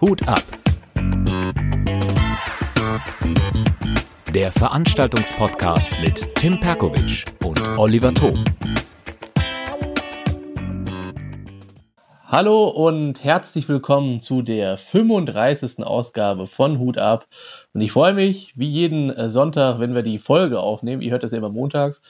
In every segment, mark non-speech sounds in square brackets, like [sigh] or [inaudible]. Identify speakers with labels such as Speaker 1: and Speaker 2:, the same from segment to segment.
Speaker 1: Hut ab. Der Veranstaltungspodcast mit Tim Perkovic und Oliver Thom.
Speaker 2: Hallo und herzlich willkommen zu der 35. Ausgabe von Hut ab. Und ich freue mich, wie jeden äh, Sonntag, wenn wir die Folge aufnehmen, ihr hört das ja immer montags,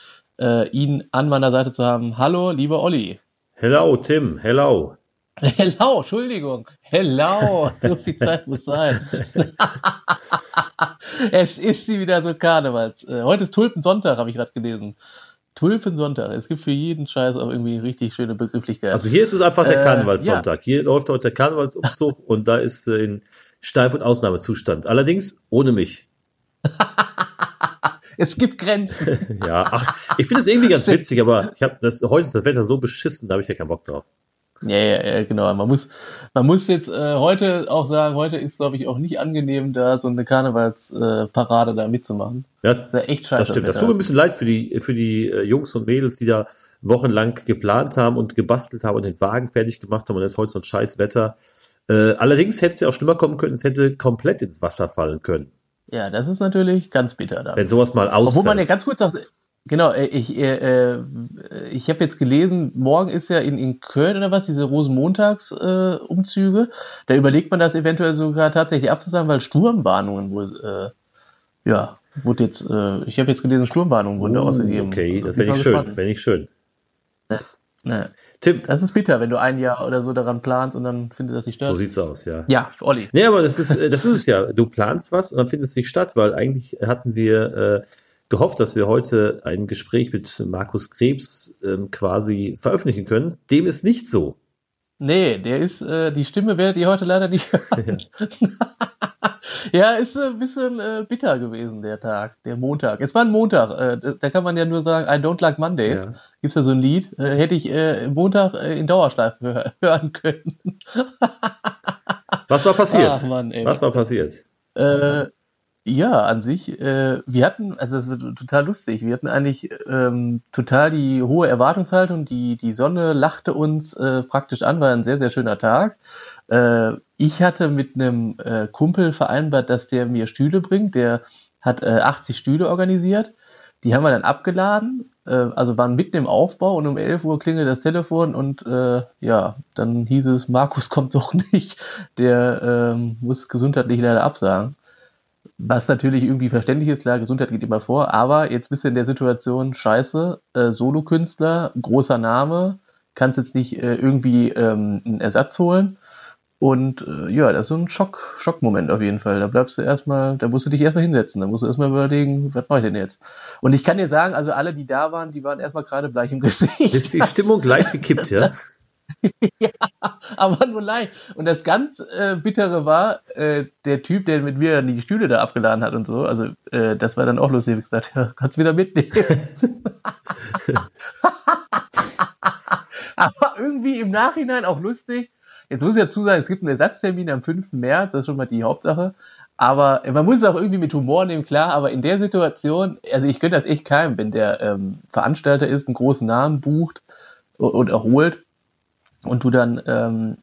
Speaker 2: äh, ihn an meiner Seite zu haben. Hallo, lieber Olli.
Speaker 3: Hello, Tim. Hello. [laughs]
Speaker 2: Hello, Entschuldigung. Hello. [laughs] So viel Zeit muss sein. [laughs] es ist sie wieder so Karnevals. Äh, heute ist Tulpensonntag, habe ich gerade gelesen. Tulpensonntag. Es gibt für jeden Scheiß auch irgendwie richtig schöne Begrifflichkeiten.
Speaker 3: Also hier ist es einfach der Karnevalssonntag. Äh, ja. Hier läuft heute der Karnevalsumzug und da ist äh, in Steif- und Ausnahmezustand. Allerdings ohne mich.
Speaker 2: es gibt Grenzen.
Speaker 3: ja, ach, ich finde es irgendwie ganz witzig, aber ich habe das heute ist das Wetter so beschissen, da habe ich ja keinen Bock drauf.
Speaker 2: Ja, ja, ja, genau. Man muss, man muss jetzt äh, heute auch sagen, heute ist, glaube ich, auch nicht angenehm, da so eine Karnevalsparade äh, da mitzumachen.
Speaker 3: Ja, das ist ja echt scheiße. Das stimmt. Das tut mir ein bisschen leid für die, für die äh, Jungs und Mädels, die da wochenlang geplant haben und gebastelt haben und den Wagen fertig gemacht haben und jetzt heute so ein scheiß Wetter. Äh, allerdings hätte es ja auch schlimmer kommen können, es hätte komplett ins Wasser fallen können.
Speaker 2: Ja, das ist natürlich ganz bitter.
Speaker 3: Dann. Wenn sowas mal ausfällt.
Speaker 2: Obwohl man ja ganz kurz noch, Genau, äh, ich, äh, äh, ich habe jetzt gelesen, morgen ist ja in, in Köln oder was, diese Rosenmontags-Umzüge. Äh, da überlegt man das eventuell sogar tatsächlich abzusagen, weil Sturmwarnungen wohl, äh, ja, wurde jetzt, äh, ich habe jetzt gelesen, Sturmwarnungen wurden
Speaker 3: uh,
Speaker 2: ausgegeben.
Speaker 3: Okay, also, das wäre nicht schön, wäre nicht schön.
Speaker 2: Ne. Tim. Das ist bitter, wenn du ein Jahr oder so daran planst und dann findet das nicht statt.
Speaker 3: So sieht's aus, ja.
Speaker 2: Ja, Olli.
Speaker 3: Nee, aber das ist, das ist es ja. Du planst was und dann findet es nicht statt, weil eigentlich hatten wir, äh, gehofft, dass wir heute ein Gespräch mit Markus Krebs ähm, quasi veröffentlichen können. Dem ist nicht so.
Speaker 2: Nee, der ist, äh, die Stimme werdet ihr heute leider nicht [laughs] hören. [laughs] ja, ist ein bisschen äh, bitter gewesen, der Tag, der Montag. Es war ein Montag, äh, da kann man ja nur sagen, I don't like Mondays. Ja. Gibt's ja so ein Lied, äh, hätte ich äh, Montag äh, in Dauerschleife [laughs] hören können.
Speaker 3: Was war passiert? Ach, Mann, Was war passiert?
Speaker 2: Äh, ja, an sich. Äh, wir hatten, also das wird total lustig. Wir hatten eigentlich ähm, total die hohe Erwartungshaltung. Die, die Sonne lachte uns äh, praktisch an, war ein sehr, sehr schöner Tag. Äh, ich hatte mit einem äh, Kumpel vereinbart, dass der mir Stühle bringt. Der hat äh, 80 Stühle organisiert. Die haben wir dann abgeladen, äh, also waren mitten im Aufbau und um 11 Uhr klingelt das Telefon und äh, ja, dann hieß es, Markus [laughs] kommt doch nicht, der ähm, muss gesundheitlich leider absagen. Was natürlich irgendwie verständlich ist, klar, Gesundheit geht immer vor, aber jetzt bist du in der Situation, scheiße, äh, Solokünstler, großer Name, kannst jetzt nicht äh, irgendwie ähm, einen Ersatz holen. Und äh, ja, das ist so ein Schock, Schockmoment auf jeden Fall. Da bleibst du erstmal, da musst du dich erstmal hinsetzen, da musst du erstmal überlegen, was mache ich denn jetzt? Und ich kann dir sagen, also alle, die da waren, die waren erstmal gerade bleich im Gesicht.
Speaker 3: Ist die Stimmung leicht gekippt, ja? [laughs] [laughs]
Speaker 2: ja, aber nur leicht. Und das ganz äh, Bittere war, äh, der Typ, der mit mir die Stühle da abgeladen hat und so, also äh, das war dann auch lustig. Ich gesagt, [laughs] ja, kannst wieder mitnehmen. [laughs] aber irgendwie im Nachhinein auch lustig. Jetzt muss ich dazu sagen, es gibt einen Ersatztermin am 5. März, das ist schon mal die Hauptsache. Aber man muss es auch irgendwie mit Humor nehmen, klar, aber in der Situation, also ich könnte das echt keinem, wenn der ähm, Veranstalter ist, einen großen Namen bucht und erholt und du dann ähm,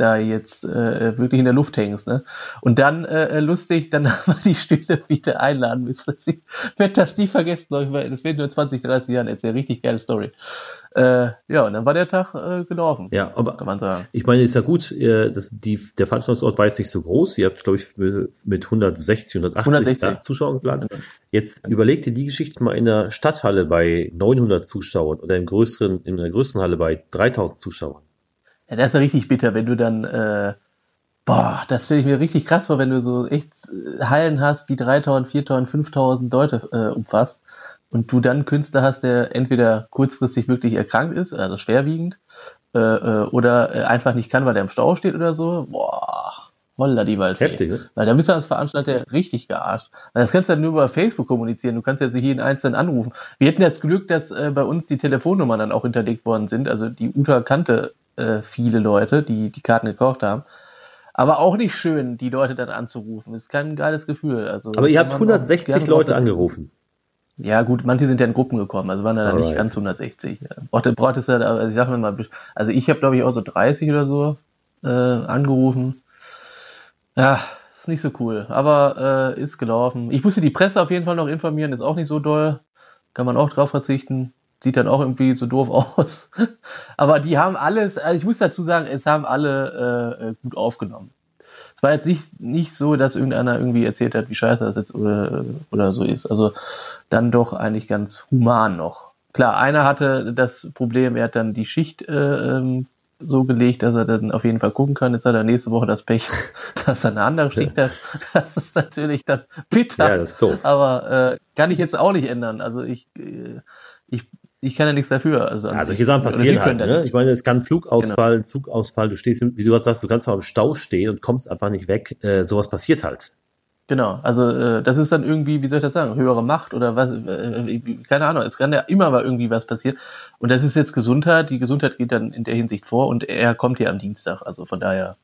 Speaker 2: da jetzt äh, wirklich in der Luft hängst. Ne? Und dann äh, lustig, dann [laughs] haben wir die Stühle wieder einladen müssen. Ich werde das nie vergessen, weil das wird nur 20, 30 Jahren jetzt eine richtig geile Story. Äh, ja, und dann war der Tag äh, gelaufen.
Speaker 3: Ja, aber kann man sagen. ich meine, ist ja gut, äh, das, die, der Veranstaltungsort war jetzt nicht so groß. Ihr habt, glaube ich, mit 180, 180 160. Zuschauern geplant. Jetzt überlegt ihr die Geschichte mal in der Stadthalle bei 900 Zuschauern oder im größeren, in der größeren Halle bei 3000 Zuschauern.
Speaker 2: Ja, das ist ja richtig bitter, wenn du dann, äh, boah, das stelle ich mir richtig krass vor, wenn du so echt äh, Hallen hast, die 3000, 4000, 5000 Leute äh, umfasst und du dann Künstler hast, der entweder kurzfristig wirklich erkrankt ist, also schwerwiegend, äh, äh, oder äh, einfach nicht kann, weil der im Stau steht oder so, boah, holla die Waldfee.
Speaker 3: Heftig, ne?
Speaker 2: Weil da bist du als Veranstalter richtig gearscht. Weil das kannst du ja nur über Facebook kommunizieren, du kannst ja sich jeden Einzelnen anrufen. Wir hatten das Glück, dass äh, bei uns die Telefonnummern dann auch hinterlegt worden sind, also die Uta kannte äh, viele Leute, die die Karten gekauft haben. Aber auch nicht schön, die Leute dann anzurufen. Ist kein geiles Gefühl. Also,
Speaker 3: Aber ihr habt 160 Leute angerufen.
Speaker 2: Ja, gut, manche sind ja in Gruppen gekommen, also waren dann Alright. nicht ganz 160. Brauchte, brauchtest du, also ich sag mal, also ich habe glaube ich auch so 30 oder so. äh, angerufen. Ja, ist nicht so cool, aber äh, ist gelaufen. Ich musste die Presse auf jeden Fall noch informieren, ist auch nicht so doll. Kann man auch drauf verzichten. Sieht dann auch irgendwie so doof [laughs] aus. aber die haben alles, also ich muss dazu sagen, es haben alle äh, äh, gut aufgenommen. Es war jetzt nicht, nicht so, dass irgendeiner irgendwie erzählt hat, wie scheiße das jetzt oder, oder so ist. Also dann doch eigentlich ganz human noch. Klar, einer hatte das Problem, er hat dann die Schicht äh, ähm, so gelegt, dass er dann auf jeden Fall gucken kann. Jetzt hat er nächste Woche das Pech, [laughs] dass er eine andere Schicht hat. [laughs] Das ist natürlich dann bitter. Ja, das ist doof. Aber äh, kann ich jetzt auch nicht ändern. Also ich, äh, ich, kann ja nichts dafür. Also,
Speaker 3: ja, solche Sachen passieren halt. Ne? Ich meine, es kann Flugausfall, genau. Zugausfall, du stehst, wie du gerade sagst, du kannst mal im Stau stehen und kommst einfach nicht weg. Äh, sowas passiert halt.
Speaker 2: Genau, also äh, das ist dann irgendwie, wie soll ich das sagen, höhere Macht oder was, äh, keine Ahnung, es kann ja immer mal irgendwie was passieren. Und das ist jetzt Gesundheit, die Gesundheit geht dann in der Hinsicht vor und er kommt ja am Dienstag, also von daher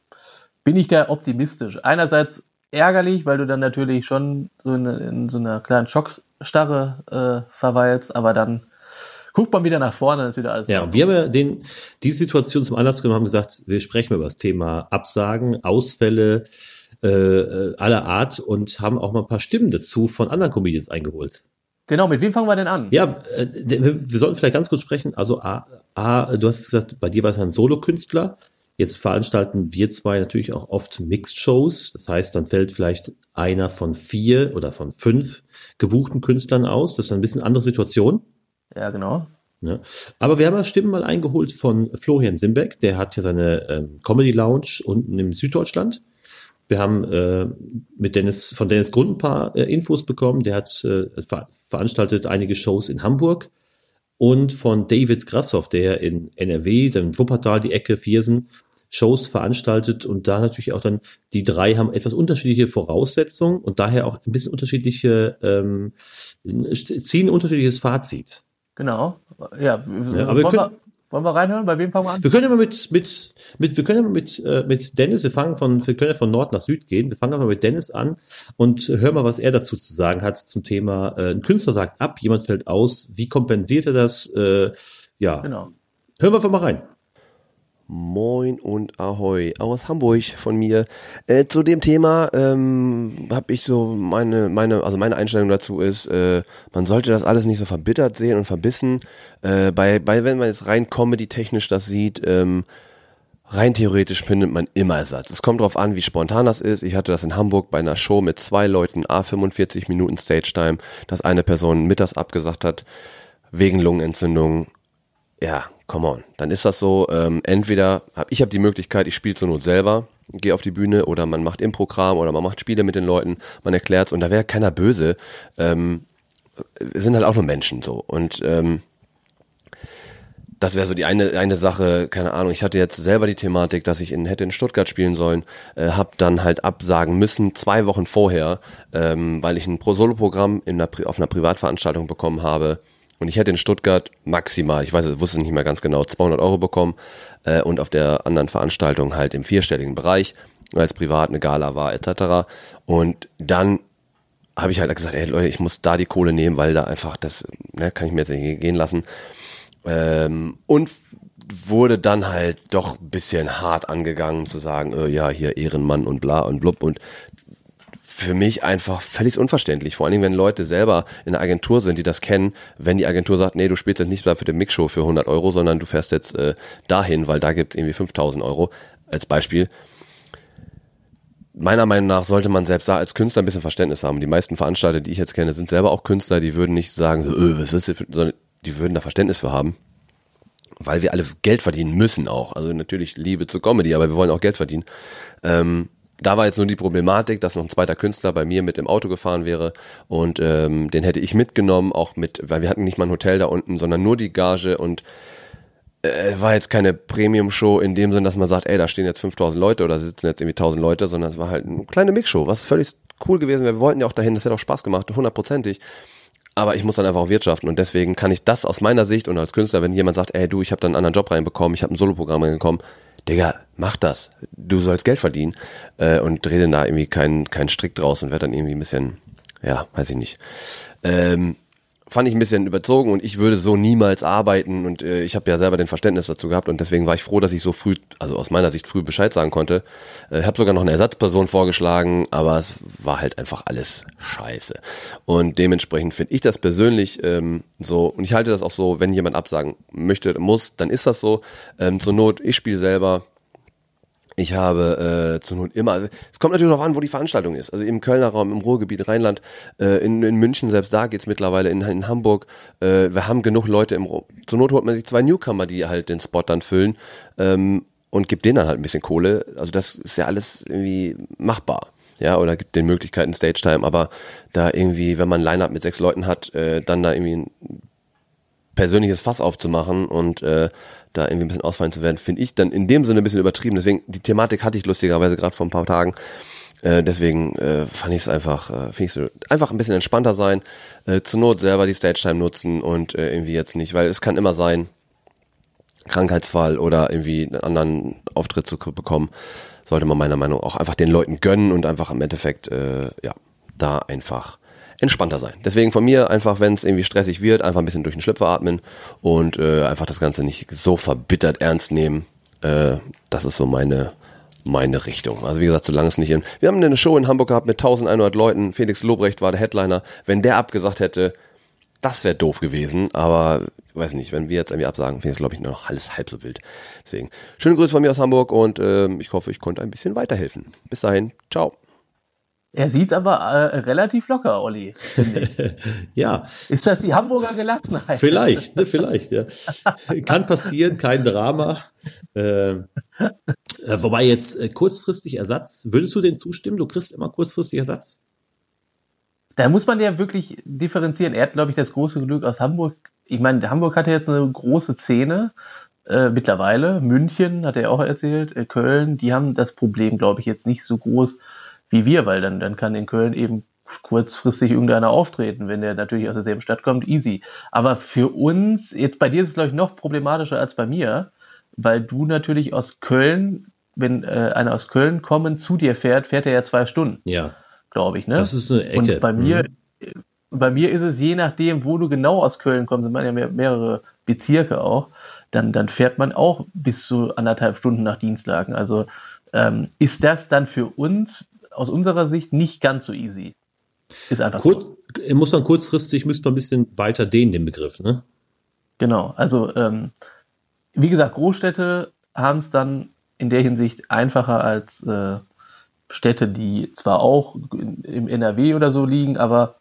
Speaker 2: bin ich da optimistisch. Einerseits ärgerlich, weil du dann natürlich schon so in, in so einer kleinen Schockstarre äh, verweilst, aber dann guckt man wieder nach vorne, dann ist wieder alles.
Speaker 3: Ja, und wir haben ja den, diese Situation zum Anlass genommen, haben gesagt, wir sprechen über das Thema Absagen, Ausfälle, äh, äh, aller Art und haben auch mal ein paar Stimmen dazu von anderen Comedians eingeholt.
Speaker 2: Genau, mit wem fangen wir denn an?
Speaker 3: Ja, äh, wir, sollten vielleicht ganz kurz sprechen. Also A, A du hast gesagt, bei dir war es ein Solokünstler. Jetzt veranstalten wir zwei natürlich auch oft Mixed Shows. Das heißt, dann fällt vielleicht einer von vier oder von fünf gebuchten Künstlern aus. Das ist ein bisschen andere Situation.
Speaker 2: Ja, genau.
Speaker 3: Ja. Aber wir haben Stimmen mal eingeholt von Florian Simbeck. Der hat ja seine ähm, Comedy Lounge unten im Süddeutschland. Wir haben äh, mit Dennis von Dennis Grund ein paar äh, Infos bekommen. Der hat äh, ver veranstaltet einige Shows in Hamburg und von David Grassoff, der in NRW, dann Wuppertal, die Ecke Viersen, Shows veranstaltet und da natürlich auch dann die drei haben etwas unterschiedliche Voraussetzungen und daher auch ein bisschen unterschiedliche ähm, ziehen unterschiedliches Fazit.
Speaker 2: Genau. Ja, ja aber wir können, wollen wir reinhören? Bei wem fangen wir an?
Speaker 3: Wir können mal mit, mit, mit, wir können mal mit, äh, mit Dennis, wir fangen von, wir können ja von Nord nach Süd gehen. Wir fangen einfach mit Dennis an und hören mal, was er dazu zu sagen hat zum Thema, äh, ein Künstler sagt ab, jemand fällt aus, wie kompensiert er das? Äh, ja. Genau. Hören wir einfach mal rein.
Speaker 4: Moin und Ahoi aus Hamburg von mir. Äh, zu dem Thema ähm, habe ich so meine, meine, also meine Einstellung dazu ist, äh, man sollte das alles nicht so verbittert sehen und verbissen. Äh, bei, bei, wenn man jetzt rein Comedy-technisch das sieht, ähm, rein theoretisch findet man immer Ersatz. Es kommt darauf an, wie spontan das ist. Ich hatte das in Hamburg bei einer Show mit zwei Leuten, A45 Minuten Stage-Time, dass eine Person mittags abgesagt hat, wegen Lungenentzündung. Ja, come on, dann ist das so, ähm, entweder, hab, ich habe die Möglichkeit, ich spiele zur Not selber, gehe auf die Bühne oder man macht Improgramm oder man macht Spiele mit den Leuten, man erklärt's und da wäre keiner böse. Ähm, wir sind halt auch nur Menschen so und ähm, das wäre so die eine eine Sache, keine Ahnung. Ich hatte jetzt selber die Thematik, dass ich in hätte in Stuttgart spielen sollen, äh, habe dann halt absagen müssen zwei Wochen vorher, ähm, weil ich ein Pro Solo Programm in einer, auf einer Privatveranstaltung bekommen habe und ich hätte in Stuttgart maximal, ich weiß, ich wusste nicht mehr ganz genau, 200 Euro bekommen äh, und auf der anderen Veranstaltung halt im vierstelligen Bereich, weil es privat eine Gala war etc. Und dann habe ich halt gesagt, ey Leute, ich muss da die Kohle nehmen, weil da einfach das, ne, kann ich mir jetzt nicht gehen lassen. Ähm, und wurde dann halt doch ein bisschen hart angegangen zu sagen, äh, ja, hier Ehrenmann und bla und blub und für mich einfach völlig unverständlich. Vor allem, wenn Leute selber in der Agentur sind, die das kennen, wenn die Agentur sagt, nee, du spielst jetzt nicht da für den Mixshow für 100 Euro, sondern du fährst jetzt äh, dahin, weil da gibt's irgendwie 5000 Euro als Beispiel. Meiner Meinung nach sollte man selbst da als Künstler ein bisschen Verständnis haben. Die meisten Veranstalter, die ich jetzt kenne, sind selber auch Künstler, die würden nicht sagen, so, öh, was ist das, sondern die würden da Verständnis für haben weil wir alle Geld verdienen müssen auch. Also natürlich Liebe zur Comedy, aber wir wollen auch Geld verdienen. Ähm, da war jetzt nur die Problematik, dass noch ein zweiter Künstler bei mir mit im Auto gefahren wäre und ähm, den hätte ich mitgenommen, auch mit, weil wir hatten nicht mal ein Hotel da unten, sondern nur die Gage und äh, war jetzt keine Premium-Show in dem Sinn, dass man sagt, ey, da stehen jetzt 5000 Leute oder sitzen jetzt irgendwie 1000 Leute, sondern es war halt eine kleine Mixshow, was völlig cool gewesen wäre. Wir wollten ja auch dahin, das hätte auch Spaß gemacht, hundertprozentig. Aber ich muss dann einfach auch wirtschaften und deswegen kann ich das aus meiner Sicht und als Künstler, wenn jemand sagt, ey du, ich habe da einen anderen Job reinbekommen, ich habe ein Soloprogramm reingekommen, Digga, mach das. Du sollst Geld verdienen äh, und dreh denn da irgendwie keinen keinen Strick draus und werd dann irgendwie ein bisschen, ja, weiß ich nicht. Ähm, fand ich ein bisschen überzogen und ich würde so niemals arbeiten und äh, ich habe ja selber den Verständnis dazu gehabt und deswegen war ich froh, dass ich so früh, also aus meiner Sicht früh Bescheid sagen konnte. Äh, habe sogar noch eine Ersatzperson vorgeschlagen, aber es war halt einfach alles scheiße. Und dementsprechend finde ich das persönlich ähm, so und ich halte das auch so, wenn jemand absagen möchte, muss, dann ist das so. Ähm, zur Not, ich spiele selber, ich habe äh, zur Not immer, es kommt natürlich darauf an, wo die Veranstaltung ist. Also im Kölner Raum, im Ruhrgebiet, Rheinland, äh, in, in München, selbst da geht's mittlerweile, in, in Hamburg. Äh, wir haben genug Leute im Zur Not holt man sich zwei Newcomer, die halt den Spot dann füllen ähm, und gibt denen dann halt ein bisschen Kohle. Also das ist ja alles irgendwie machbar. Ja, oder gibt den Möglichkeiten Stage Time, aber da irgendwie, wenn man ein Line-Up mit sechs Leuten hat, äh, dann da irgendwie ein persönliches Fass aufzumachen und äh, da irgendwie ein bisschen ausfallen zu werden, finde ich dann in dem Sinne ein bisschen übertrieben. Deswegen, die Thematik hatte ich lustigerweise gerade vor ein paar Tagen. Äh, deswegen äh, fand ich es einfach, äh, finde ich so, einfach ein bisschen entspannter sein, äh, zur Not selber die Stage-Time nutzen und äh, irgendwie jetzt nicht, weil es kann immer sein, Krankheitsfall oder irgendwie einen anderen Auftritt zu bekommen, sollte man meiner Meinung nach auch einfach den Leuten gönnen und einfach im Endeffekt, äh, ja, da einfach entspannter sein. Deswegen von mir einfach, wenn es irgendwie stressig wird, einfach ein bisschen durch den Schlüpfer atmen und äh, einfach das Ganze nicht so verbittert ernst nehmen. Äh, das ist so meine meine Richtung. Also wie gesagt, solange es nicht in... Wir haben eine Show in Hamburg gehabt mit 1100 Leuten. Felix Lobrecht war der Headliner. Wenn der abgesagt hätte, das wäre doof gewesen. Aber weiß nicht, wenn wir jetzt irgendwie absagen, finde ich glaube ich, noch alles halb so wild. Deswegen schöne Grüße von mir aus Hamburg und äh, ich hoffe, ich konnte ein bisschen weiterhelfen. Bis dahin, ciao.
Speaker 2: Er sieht aber äh, relativ locker, Olli. [laughs]
Speaker 3: ja.
Speaker 2: Ist das die Hamburger Gelassenheit?
Speaker 3: Vielleicht, ne, vielleicht, ja. [laughs] Kann passieren, kein Drama. Äh, äh, wobei jetzt äh, kurzfristig Ersatz, würdest du den zustimmen? Du kriegst immer kurzfristig Ersatz?
Speaker 2: Da muss man ja wirklich differenzieren. Er hat, glaube ich, das große Glück aus Hamburg. Ich meine, Hamburg hat ja jetzt eine große Szene äh, mittlerweile. München hat er auch erzählt, äh, Köln, die haben das Problem, glaube ich, jetzt nicht so groß wie wir, weil dann, dann kann in Köln eben kurzfristig irgendeiner auftreten, wenn der natürlich aus derselben Stadt kommt, easy. Aber für uns, jetzt bei dir ist es, glaube ich, noch problematischer als bei mir, weil du natürlich aus Köln, wenn äh, einer aus Köln kommen zu dir fährt, fährt er ja zwei Stunden.
Speaker 3: Ja.
Speaker 2: Glaube ich, ne?
Speaker 3: Das ist eine Ecke.
Speaker 2: Und bei mir, mhm. bei mir ist es je nachdem, wo du genau aus Köln kommst, sind man ja mehr, mehrere Bezirke auch, dann, dann fährt man auch bis zu anderthalb Stunden nach Dienstlagen. Also ähm, ist das dann für uns aus unserer Sicht nicht ganz so easy.
Speaker 3: Ist einfach Kur so. Muss man kurzfristig, müsste man ein bisschen weiter dehnen, den Begriff, ne?
Speaker 2: Genau, also ähm, wie gesagt, Großstädte haben es dann in der Hinsicht einfacher als äh, Städte, die zwar auch im NRW oder so liegen, aber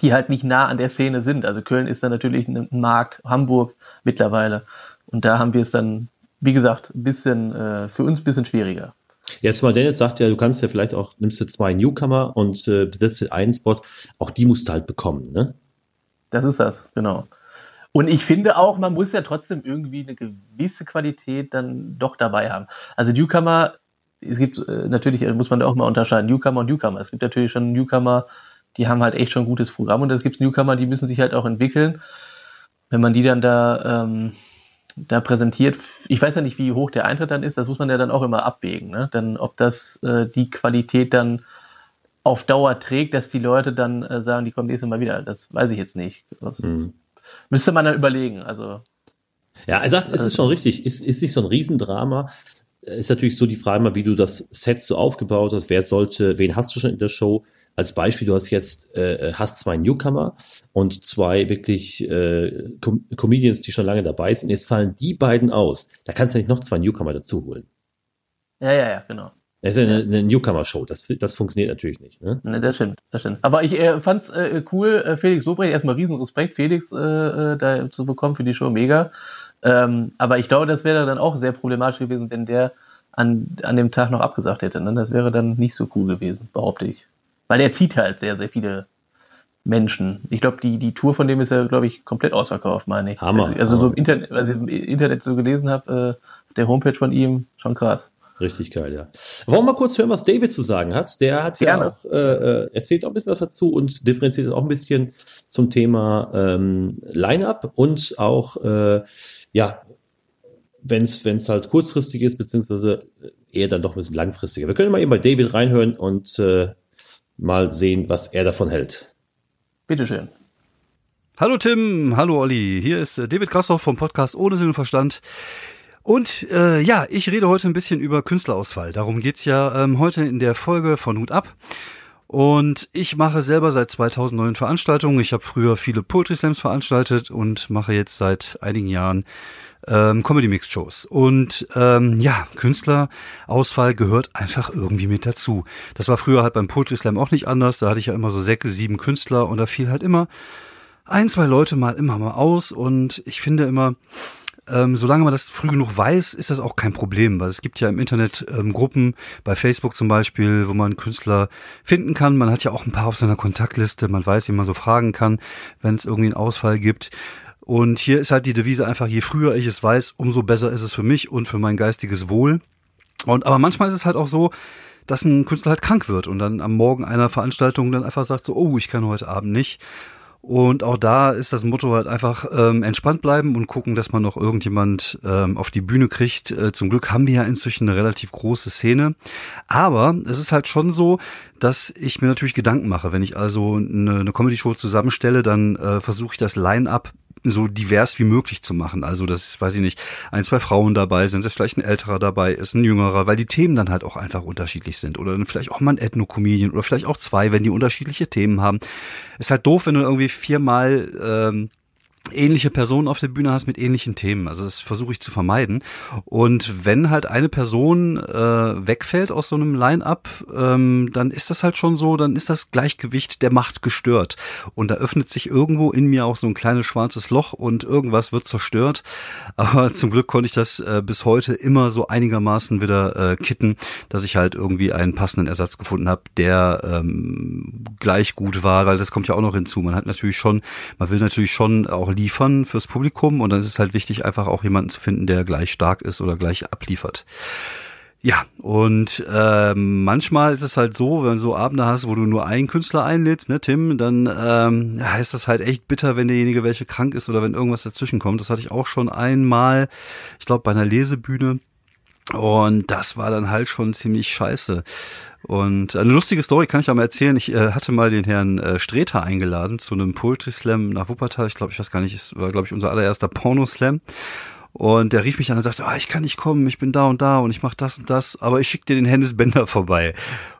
Speaker 2: die halt nicht nah an der Szene sind. Also Köln ist dann natürlich ein Markt, Hamburg mittlerweile. Und da haben wir es dann, wie gesagt, ein bisschen, äh, für uns ein bisschen schwieriger.
Speaker 3: Jetzt mal Dennis sagt ja, du kannst ja vielleicht auch, nimmst du zwei Newcomer und äh, besetzt einen Spot, auch die musst du halt bekommen, ne?
Speaker 2: Das ist das, genau. Und ich finde auch, man muss ja trotzdem irgendwie eine gewisse Qualität dann doch dabei haben. Also Newcomer, es gibt äh, natürlich, äh, muss man auch mal unterscheiden, Newcomer und Newcomer. Es gibt natürlich schon Newcomer, die haben halt echt schon ein gutes Programm und es gibt Newcomer, die müssen sich halt auch entwickeln. Wenn man die dann da ähm, da präsentiert. Ich weiß ja nicht, wie hoch der Eintritt dann ist, das muss man ja dann auch immer abwägen. Ne? Denn ob das äh, die Qualität dann auf Dauer trägt, dass die Leute dann äh, sagen, die kommen nächstes Mal wieder, das weiß ich jetzt nicht. Das mhm. müsste man dann überlegen. Also
Speaker 3: ja, er sagt, es ist schon richtig, ist, ist nicht so ein Riesendrama. Ist natürlich so die Frage mal, wie du das Set so aufgebaut hast. Wer sollte, wen hast du schon in der Show? Als Beispiel, du hast jetzt, äh, hast zwei Newcomer und zwei wirklich äh, Com Comedians, die schon lange dabei sind. Jetzt fallen die beiden aus. Da kannst du nicht noch zwei Newcomer dazu holen.
Speaker 2: Ja, ja, ja, genau.
Speaker 3: Das ist ja eine, eine Newcomer-Show. Das, das funktioniert natürlich nicht. Ne?
Speaker 2: Ne, das stimmt, das stimmt. Aber ich äh, fand's äh, cool, äh, Felix Lobrecht, erstmal riesen Respekt, Felix äh, äh, da zu bekommen für die Show, mega. Ähm, aber ich glaube, das wäre dann auch sehr problematisch gewesen, wenn der an, an dem Tag noch abgesagt hätte. Ne? Das wäre dann nicht so cool gewesen, behaupte ich. Weil er zieht halt sehr, sehr viele Menschen. Ich glaube, die, die Tour von dem ist ja, glaube ich, komplett ausverkauft, meine ich.
Speaker 3: Hammer.
Speaker 2: Also, also so im Internet, was ich im Internet so gelesen habe, äh, auf der Homepage von ihm, schon krass.
Speaker 3: Richtig geil, ja. Wollen wir mal kurz hören, was David zu sagen hat? Der hat Gerne. ja auch, äh, äh, erzählt auch ein bisschen was dazu und differenziert auch ein bisschen zum Thema ähm, Line-Up und auch, äh, ja, wenn es halt kurzfristig ist, beziehungsweise eher dann doch ein bisschen langfristiger. Wir können mal eben bei David reinhören und äh, mal sehen, was er davon hält.
Speaker 2: Bitteschön.
Speaker 5: Hallo Tim, hallo Olli, hier ist äh, David Grassoff vom Podcast Ohne Sinn und Verstand. Und äh, ja, ich rede heute ein bisschen über Künstlerausfall. Darum geht's ja ähm, heute in der Folge von Hut ab. Und ich mache selber seit 2009 Veranstaltungen. Ich habe früher viele Poetry Slams veranstaltet und mache jetzt seit einigen Jahren ähm, Comedy Mix Shows. Und ähm, ja, Künstlerausfall gehört einfach irgendwie mit dazu. Das war früher halt beim Poetry Slam auch nicht anders. Da hatte ich ja immer so sechs, sieben Künstler und da fiel halt immer ein, zwei Leute mal immer mal aus und ich finde immer, ähm, solange man das früh genug weiß, ist das auch kein Problem, weil es gibt ja im Internet ähm, Gruppen, bei Facebook zum Beispiel, wo man Künstler finden kann. Man hat ja auch ein paar auf seiner Kontaktliste, man weiß, wie man so fragen kann, wenn es irgendwie einen Ausfall gibt. Und hier ist halt die Devise einfach, je früher ich es weiß, umso besser ist es für mich und für mein geistiges Wohl. Und aber manchmal ist es halt auch so, dass ein Künstler halt krank wird und dann am Morgen einer Veranstaltung dann einfach sagt so, oh, ich kann heute Abend nicht. Und auch da ist das Motto halt einfach ähm, entspannt bleiben und gucken, dass man noch irgendjemand ähm, auf die Bühne kriegt. Äh, zum Glück haben wir ja inzwischen eine relativ große Szene. Aber es ist halt schon so, dass ich mir natürlich Gedanken mache. Wenn ich also eine, eine Comedy-Show zusammenstelle, dann äh, versuche ich das Line-up so divers wie möglich zu machen. Also, dass, weiß ich nicht, ein, zwei Frauen dabei sind, dass vielleicht ein älterer dabei ist, ein jüngerer, weil die Themen dann halt auch einfach unterschiedlich sind. Oder dann vielleicht auch mal ein Ethno-Comedian oder vielleicht auch zwei, wenn die unterschiedliche Themen haben. Ist halt doof, wenn du irgendwie viermal ähm, ähnliche Personen auf der Bühne hast mit ähnlichen Themen. Also das versuche ich zu vermeiden. Und wenn halt eine Person äh, wegfällt aus so einem Line-up, ähm, dann ist das halt schon so, dann ist das Gleichgewicht der Macht gestört. Und da öffnet sich irgendwo in mir auch so ein kleines schwarzes Loch und irgendwas wird zerstört. [laughs] Aber zum Glück konnte ich das äh, bis heute immer so einigermaßen wieder äh, kitten, dass ich halt irgendwie einen passenden Ersatz gefunden habe, der ähm, gleich gut war, weil das kommt ja auch noch hinzu. Man hat natürlich schon, man will natürlich schon auch liefern fürs Publikum und dann ist es halt wichtig, einfach auch jemanden zu finden, der gleich stark ist oder gleich abliefert. Ja, und äh, manchmal ist es halt so, wenn du so Abende hast, wo du nur einen Künstler einlädst, ne, Tim, dann ähm, ja, ist das halt echt bitter, wenn derjenige welche krank ist oder wenn irgendwas dazwischen kommt. Das hatte ich auch schon einmal, ich glaube, bei einer Lesebühne. Und das war dann halt schon ziemlich scheiße. Und eine lustige Story kann ich auch mal erzählen. Ich äh, hatte mal den Herrn äh, Streter eingeladen zu einem Poetry Slam nach Wuppertal. Ich glaube, ich weiß gar nicht, es war, glaube ich, unser allererster Porno Slam. Und der rief mich an und sagte, ah, ich kann nicht kommen, ich bin da und da und ich mache das und das, aber ich schicke dir den Hennis Bender vorbei.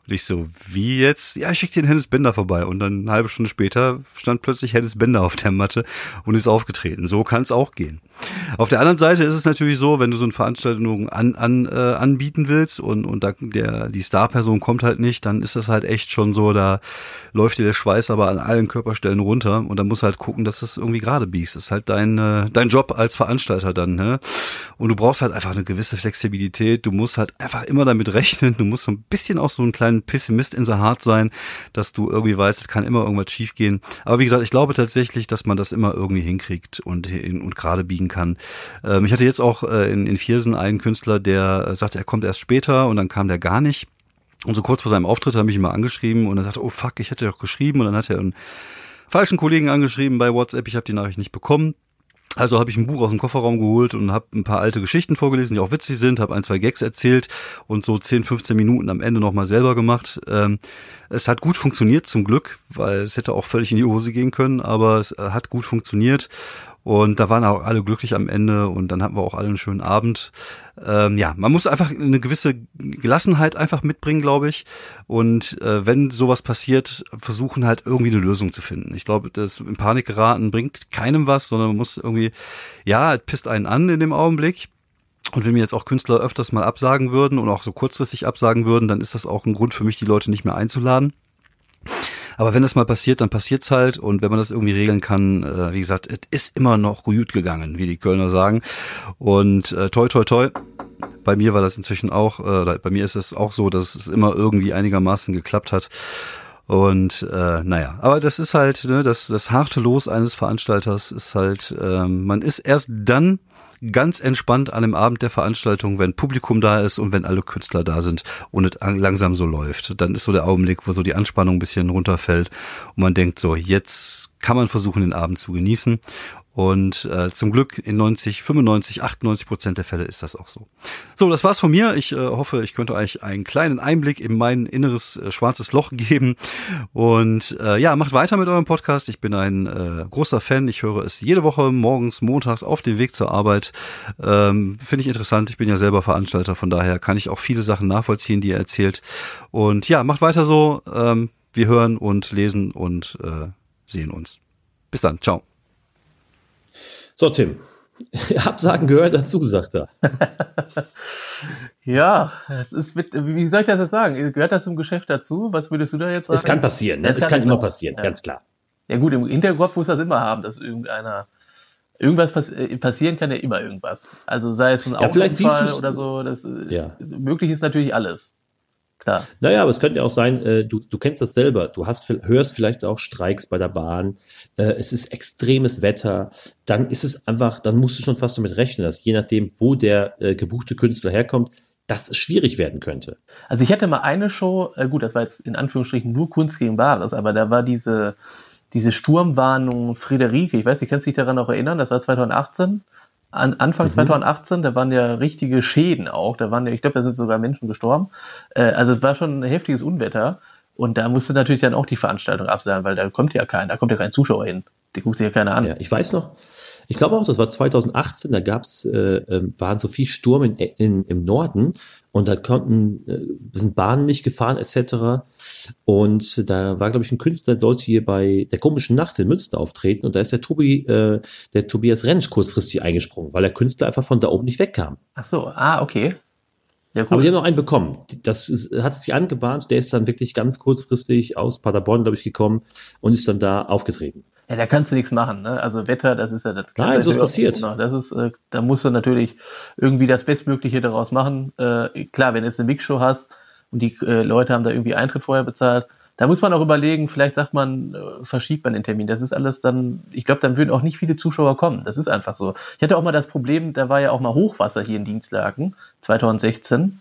Speaker 5: Und ich so, wie jetzt? Ja, ich schicke den Hennis Bender vorbei. Und dann eine halbe Stunde später stand plötzlich Hennis Bender auf der Matte und ist aufgetreten. So kann es auch gehen. Auf der anderen Seite ist es natürlich so, wenn du so eine Veranstaltung an, an, äh, anbieten willst und, und da der, die Starperson kommt halt nicht, dann ist das halt echt schon so, da läuft dir der Schweiß aber an allen Körperstellen runter und dann musst du halt gucken, dass das irgendwie gerade biegst. Das ist halt dein, äh, dein Job als Veranstalter dann, ne? Und du brauchst halt einfach eine gewisse Flexibilität. Du musst halt einfach immer damit rechnen. Du musst so ein bisschen auch so ein Pessimist in the Heart sein, dass du irgendwie weißt, es kann immer irgendwas schiefgehen. Aber wie gesagt, ich glaube tatsächlich, dass man das immer irgendwie hinkriegt und, und gerade biegen kann. Ähm, ich hatte jetzt auch äh, in, in Viersen einen Künstler, der äh, sagte, er kommt erst später und dann kam der gar nicht. Und so kurz vor seinem Auftritt habe ich ihn mal angeschrieben und er sagte, oh fuck, ich hätte doch geschrieben und dann hat er einen falschen Kollegen angeschrieben bei WhatsApp, ich habe die Nachricht nicht bekommen. Also habe ich ein Buch aus dem Kofferraum geholt und habe ein paar alte Geschichten vorgelesen, die auch witzig sind, habe ein, zwei Gags erzählt und so 10, 15 Minuten am Ende nochmal selber gemacht. Ähm, es hat gut funktioniert, zum Glück, weil es hätte auch völlig in die Hose gehen können, aber es äh, hat gut funktioniert und da waren auch alle glücklich am Ende und dann hatten wir auch alle einen schönen Abend. Ähm, ja, man muss einfach eine gewisse Gelassenheit einfach mitbringen, glaube ich. Und äh, wenn sowas passiert, versuchen halt irgendwie eine Lösung zu finden. Ich glaube, das in Panik geraten bringt keinem was, sondern man muss irgendwie, ja, es pisst einen an in dem Augenblick. Und wenn mir jetzt auch Künstler öfters mal absagen würden und auch so kurzfristig absagen würden, dann ist das auch ein Grund für mich, die Leute nicht mehr einzuladen. Aber wenn das mal passiert, dann passiert's halt. Und wenn man das irgendwie regeln kann, äh, wie gesagt, es ist immer noch gut gegangen, wie die Kölner sagen. Und äh, toi, toi, toi. Bei mir war das inzwischen auch, äh, bei mir ist es auch so, dass es immer irgendwie einigermaßen geklappt hat. Und äh, naja, aber das ist halt, ne, das, das harte Los eines Veranstalters ist halt, ähm, man ist erst dann ganz entspannt an dem Abend der Veranstaltung, wenn Publikum da ist und wenn alle Künstler da sind und es langsam so läuft. Dann ist so der Augenblick, wo so die Anspannung ein bisschen runterfällt und man denkt so, jetzt kann man versuchen, den Abend zu genießen. Und äh, zum Glück in 90, 95, 98 Prozent der Fälle ist das auch so. So, das war's von mir. Ich äh, hoffe, ich könnte euch einen kleinen Einblick in mein inneres äh, schwarzes Loch [laughs] geben. Und äh, ja, macht weiter mit eurem Podcast. Ich bin ein äh, großer Fan. Ich höre es jede Woche morgens, montags auf dem Weg zur Arbeit. Ähm, Finde ich interessant. Ich bin ja selber Veranstalter, von daher kann ich auch viele Sachen nachvollziehen, die ihr erzählt. Und ja, macht weiter so. Ähm, wir hören und lesen und äh, sehen uns. Bis dann. Ciao.
Speaker 3: So, Tim. [laughs] Absagen gehört dazu, sagt er. [laughs]
Speaker 2: ja, es ist mit, wie soll ich das jetzt sagen? Gehört das zum Geschäft dazu? Was würdest du da jetzt sagen?
Speaker 3: Es kann passieren, ne? Es, kann, kann immer passieren, ja. ganz klar.
Speaker 2: Ja gut, im Hinterkopf muss das immer haben, dass irgendeiner irgendwas pass äh, passieren kann ja immer irgendwas. Also sei es ein ja, Autounfall oder so, das äh, ja. möglich ist natürlich alles
Speaker 3: klar. Naja, aber es könnte ja auch sein, äh, du, du kennst das selber, du hast, hörst vielleicht auch Streiks bei der Bahn, äh, es ist extremes Wetter, dann ist es einfach, dann musst du schon fast damit rechnen, dass je nachdem, wo der äh, gebuchte Künstler herkommt, das schwierig werden könnte.
Speaker 2: Also ich hatte mal eine Show, äh, gut, das war jetzt in Anführungsstrichen nur Kunst gegen Bares, aber da war diese, diese Sturmwarnung Friederike, ich weiß nicht, kannst du dich daran noch erinnern, das war 2018 an, Anfang mhm. 2018, da waren ja richtige Schäden auch. Da waren ja, ich glaube, da sind sogar Menschen gestorben. Äh, also es war schon ein heftiges Unwetter. Und da musste natürlich dann auch die Veranstaltung absagen, weil da kommt ja keiner, da kommt ja kein Zuschauer hin. Die guckt sich ja keiner an. Ja,
Speaker 3: ich weiß noch, ich glaube auch, das war 2018, da gab's, äh, äh, waren so viel Sturm in, in, im Norden und da konnten, äh, sind Bahnen nicht gefahren etc. Und da war, glaube ich, ein Künstler, der sollte hier bei der komischen Nacht in Münster auftreten und da ist der Tobi, äh, der Tobias Rentsch kurzfristig eingesprungen, weil der Künstler einfach von da oben nicht wegkam.
Speaker 2: Ach so, ah, okay.
Speaker 3: Ja, cool. Aber die haben noch einen bekommen. Das ist, hat sich angebahnt. Der ist dann wirklich ganz kurzfristig aus Paderborn, glaube ich, gekommen und ist dann da aufgetreten.
Speaker 2: Ja, da kannst du nichts machen. Ne? Also Wetter, das ist ja das.
Speaker 3: Nein, so ist passiert.
Speaker 2: Das ist, äh, da musst du natürlich irgendwie das Bestmögliche daraus machen. Äh, klar, wenn du jetzt eine Mixshow hast und die äh, Leute haben da irgendwie Eintritt vorher bezahlt, da muss man auch überlegen, vielleicht sagt man, äh, verschiebt man den Termin. Das ist alles dann, ich glaube, dann würden auch nicht viele Zuschauer kommen. Das ist einfach so. Ich hatte auch mal das Problem, da war ja auch mal Hochwasser hier in Dienstlaken 2016.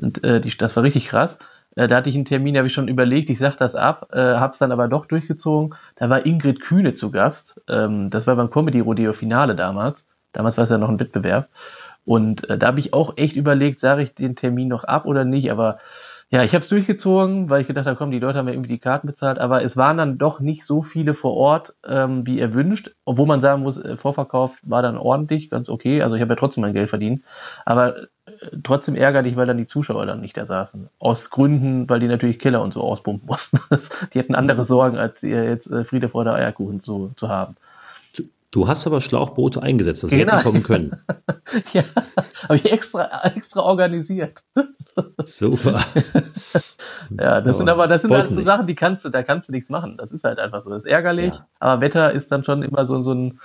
Speaker 2: Und äh, die, das war richtig krass. Äh, da hatte ich einen Termin, habe ich schon überlegt, ich sage das ab, äh, habe es dann aber doch durchgezogen. Da war Ingrid Kühne zu Gast. Ähm, das war beim Comedy Rodeo Finale damals. Damals war es ja noch ein Wettbewerb. Und äh, da habe ich auch echt überlegt, sage ich den Termin noch ab oder nicht. Aber ja, ich habe es durchgezogen, weil ich gedacht habe, komm, die Leute haben ja irgendwie die Karten bezahlt. Aber es waren dann doch nicht so viele vor Ort, ähm, wie erwünscht. Obwohl man sagen muss, äh, Vorverkauf war dann ordentlich, ganz okay. Also ich habe ja trotzdem mein Geld verdient. Aber trotzdem ärgerlich, weil dann die Zuschauer dann nicht da saßen. Aus Gründen, weil die natürlich Killer und so auspumpen [laughs] mussten. die hatten andere Sorgen, als jetzt äh, Friede, Freude, Eierkuchen zu, zu haben.
Speaker 3: Du hast aber Schlauchboote eingesetzt, dass sie genau. kommen können. [laughs]
Speaker 2: ja, habe ich extra, extra organisiert.
Speaker 3: Super.
Speaker 2: ja, das sind aber, das sind halt so Sachen, die kannst du, da kannst du nichts machen. Das ist halt einfach so. Das ist ärgerlich, ja. aber Wetter ist dann schon immer so, so ein,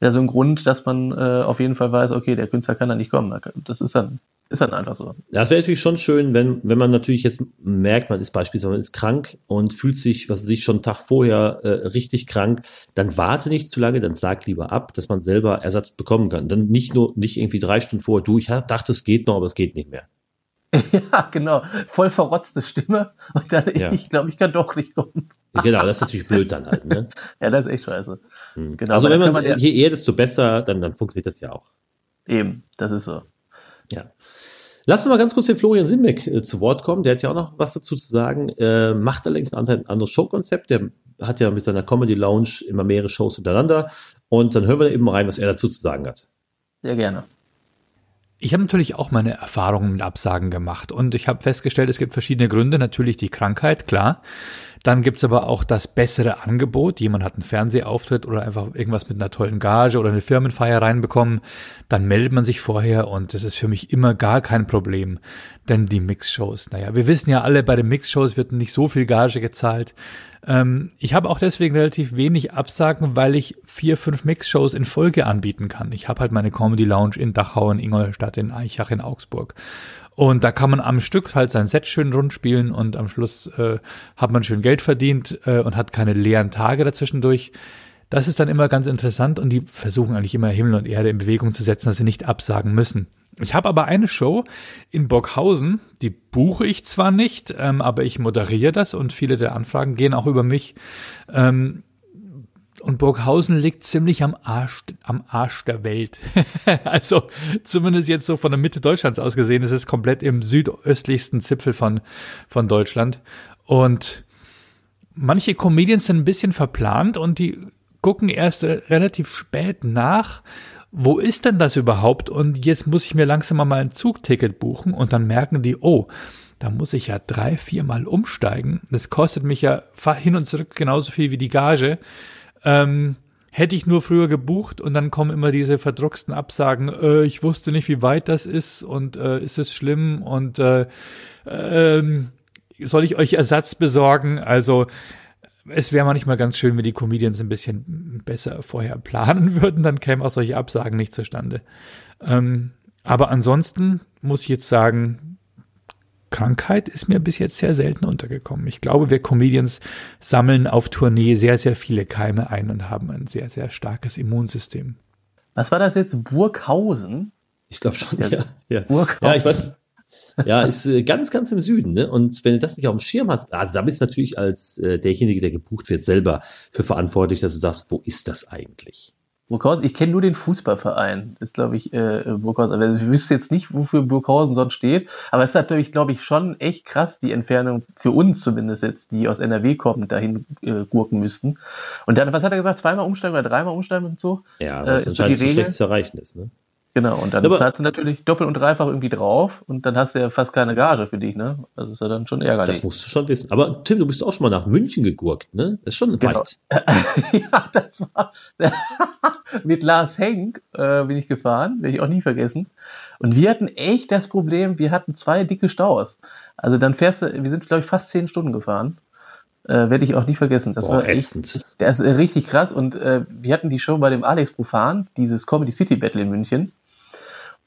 Speaker 2: ja so ein Grund, dass man äh, auf jeden Fall weiß, okay, der Künstler kann da nicht kommen. Das ist dann, ist dann einfach so.
Speaker 3: Das wäre natürlich schon schön, wenn, wenn man natürlich jetzt merkt, man ist beispielsweise man ist krank und fühlt sich, was sich schon einen Tag vorher äh, richtig krank, dann warte nicht zu lange, dann sag lieber ab, dass man selber Ersatz bekommen kann. Dann nicht nur, nicht irgendwie drei Stunden vorher, du, ich dachte, es geht noch, aber es geht nicht mehr. [laughs]
Speaker 2: Ja, genau. Voll verrotzte Stimme. Und dann, ja. ich glaube, ich kann doch nicht kommen.
Speaker 3: Genau, das ist natürlich blöd dann halt, ne? [laughs]
Speaker 2: ja, das ist echt scheiße.
Speaker 3: Hm. Genau, also wenn man, man ja, je eher, desto besser, dann, dann funktioniert das ja auch.
Speaker 2: Eben, das ist so.
Speaker 3: Ja. Lass uns mal ganz kurz den Florian Simbeck äh, zu Wort kommen. Der hat ja auch noch was dazu zu sagen. Äh, macht allerdings ein anderes Showkonzept. Der hat ja mit seiner Comedy Lounge immer mehrere Shows hintereinander. Und dann hören wir eben rein, was er dazu zu sagen hat.
Speaker 2: Sehr gerne.
Speaker 6: Ich habe natürlich auch meine Erfahrungen mit Absagen gemacht und ich habe festgestellt, es gibt verschiedene Gründe. Natürlich die Krankheit, klar. Dann gibt's aber auch das bessere Angebot. Jemand hat einen Fernsehauftritt oder einfach irgendwas mit einer tollen Gage oder eine Firmenfeier reinbekommen. Dann meldet man sich vorher und das ist für mich immer gar kein Problem. Denn die Mixshows, naja, wir wissen ja alle, bei den Mixshows wird nicht so viel Gage gezahlt. Ähm, ich habe auch deswegen relativ wenig Absagen, weil ich vier, fünf Mix-Shows in Folge anbieten kann. Ich habe halt meine Comedy Lounge in Dachau, in Ingolstadt, in Eichach, in Augsburg. Und da kann man am Stück halt sein Set schön rund spielen und am Schluss äh, hat man schön Geld verdient äh, und hat keine leeren Tage dazwischendurch. Das ist dann immer ganz interessant und die versuchen eigentlich immer Himmel und Erde in Bewegung zu setzen, dass sie nicht absagen müssen. Ich habe aber eine Show in Burghausen, die buche ich zwar nicht, ähm, aber ich moderiere das und viele der Anfragen gehen auch über mich. Ähm, und Burghausen liegt ziemlich am Arsch, am Arsch der Welt. [laughs] also zumindest jetzt so von der Mitte Deutschlands aus gesehen, es ist komplett im südöstlichsten Zipfel von, von Deutschland. Und manche Comedians sind ein bisschen verplant und die gucken erst relativ spät nach, wo ist denn das überhaupt? Und jetzt muss ich mir langsam mal ein Zugticket buchen und dann merken die, oh, da muss ich ja drei, viermal umsteigen. Das kostet mich ja hin und zurück genauso viel wie die Gage. Ähm, hätte ich nur früher gebucht und dann kommen immer diese verdrucksten Absagen, äh, ich wusste nicht, wie weit das ist und äh, ist es schlimm und äh, äh, soll ich euch Ersatz besorgen? Also es wäre manchmal ganz schön, wenn die Comedians ein bisschen besser vorher planen [laughs] würden, dann kämen auch solche Absagen nicht zustande. Ähm, aber ansonsten muss ich jetzt sagen, Krankheit ist mir bis jetzt sehr selten untergekommen. Ich glaube, wir Comedians sammeln auf Tournee sehr, sehr viele Keime ein und haben ein sehr, sehr starkes Immunsystem.
Speaker 2: Was war das jetzt? Burghausen?
Speaker 3: Ich glaube schon, ja. Ja, Burghausen. ja ich weiß. Ja, ist äh, ganz, ganz im Süden. Ne? Und wenn du das nicht auf dem Schirm hast, also da bist du natürlich als äh, derjenige, der gebucht wird, selber für verantwortlich, dass du sagst, wo ist das eigentlich?
Speaker 2: Burghausen, ich kenne nur den Fußballverein. Das ist, glaube ich, äh, Burghausen. Aber ich wüsste jetzt nicht, wofür Burghausen sonst steht. Aber es ist natürlich, glaube ich, schon echt krass, die Entfernung für uns zumindest jetzt, die aus NRW kommen, dahin äh, gurken müssten. Und dann, was hat er gesagt, zweimal umsteigen oder dreimal umsteigen und so?
Speaker 3: Ja, was äh, anscheinend so schlecht zu erreichen ist, ne?
Speaker 2: Genau, und dann aber, zahlst du natürlich doppelt und dreifach irgendwie drauf und dann hast du ja fast keine Gage für dich, ne? Also ist ja dann schon ärgerlich.
Speaker 3: Das musst du schon wissen. Aber Tim, du bist auch schon mal nach München gegurkt, ne? Das ist schon genau. weit. [laughs]
Speaker 2: ja, das war [laughs] mit Lars Henk äh, bin ich gefahren, werde ich auch nie vergessen. Und wir hatten echt das Problem, wir hatten zwei dicke Staus. Also dann fährst du, wir sind, glaube ich, fast zehn Stunden gefahren. Äh, werde ich auch nie vergessen. Das Boah, war ätzend. das ist richtig krass. Und äh, wir hatten die Show bei dem Alex Profan, dieses Comedy City Battle in München.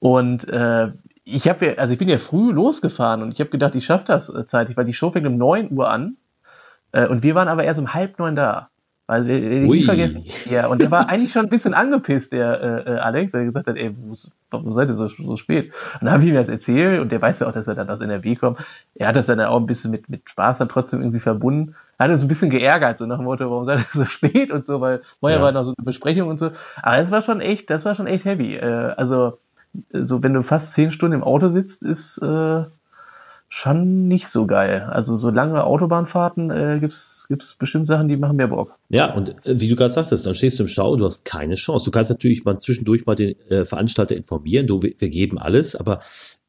Speaker 2: Und äh, ich habe ja, also ich bin ja früh losgefahren und ich habe gedacht, ich schaffe das äh, zeitig, weil die Show fängt um 9 Uhr an. Äh, und wir waren aber erst um halb neun da. Weil wir nie vergessen. Ja, und der war eigentlich schon ein bisschen angepisst, der äh, äh Alex, der gesagt hat, ey, warum seid ihr so, so spät? Und dann habe ich ihm das erzählt und der weiß ja auch, dass wir dann aus NRW kommen. Er hat das dann auch ein bisschen mit, mit Spaß dann trotzdem irgendwie verbunden. Er hat uns ein bisschen geärgert, so nach dem Motto, warum seid ihr so [laughs] spät und so, weil vorher ja. war noch so eine Besprechung und so. Aber das war schon echt, das war schon echt heavy. Äh, also so wenn du fast zehn Stunden im Auto sitzt, ist äh, schon nicht so geil. Also so lange Autobahnfahrten äh, gibt's gibt's bestimmt Sachen, die machen mehr Bock.
Speaker 3: Ja, und äh, wie du gerade sagtest, dann stehst du im Stau, du hast keine Chance. Du kannst natürlich mal zwischendurch mal den äh, Veranstalter informieren, du, wir geben alles, aber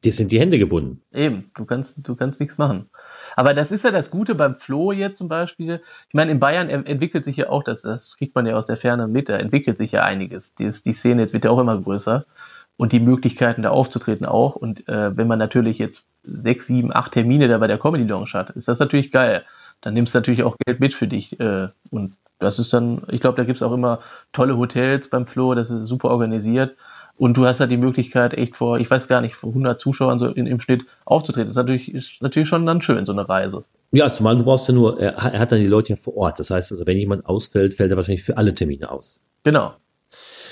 Speaker 3: dir sind die Hände gebunden.
Speaker 2: Eben, du kannst, du kannst nichts machen. Aber das ist ja das Gute beim Flo jetzt zum Beispiel. Ich meine, in Bayern entwickelt sich ja auch, das, das kriegt man ja aus der Ferne mit, da entwickelt sich ja einiges. Die, die Szene jetzt wird ja auch immer größer und die Möglichkeiten da aufzutreten auch. Und äh, wenn man natürlich jetzt sechs, sieben, acht Termine da bei der Comedy Lounge hat, ist das natürlich geil. Dann nimmst du natürlich auch Geld mit für dich. Äh, und das ist dann, ich glaube, da gibt's auch immer tolle Hotels beim Flo, das ist super organisiert. Und du hast halt die Möglichkeit, echt vor, ich weiß gar nicht, vor 100 Zuschauern so in, im Schnitt aufzutreten. Das ist natürlich, ist natürlich schon dann schön, so eine Reise.
Speaker 3: Ja, zumal du brauchst ja nur, er, er hat dann die Leute ja vor Ort. Das heißt, also wenn jemand ausfällt, fällt er wahrscheinlich für alle Termine aus.
Speaker 2: Genau.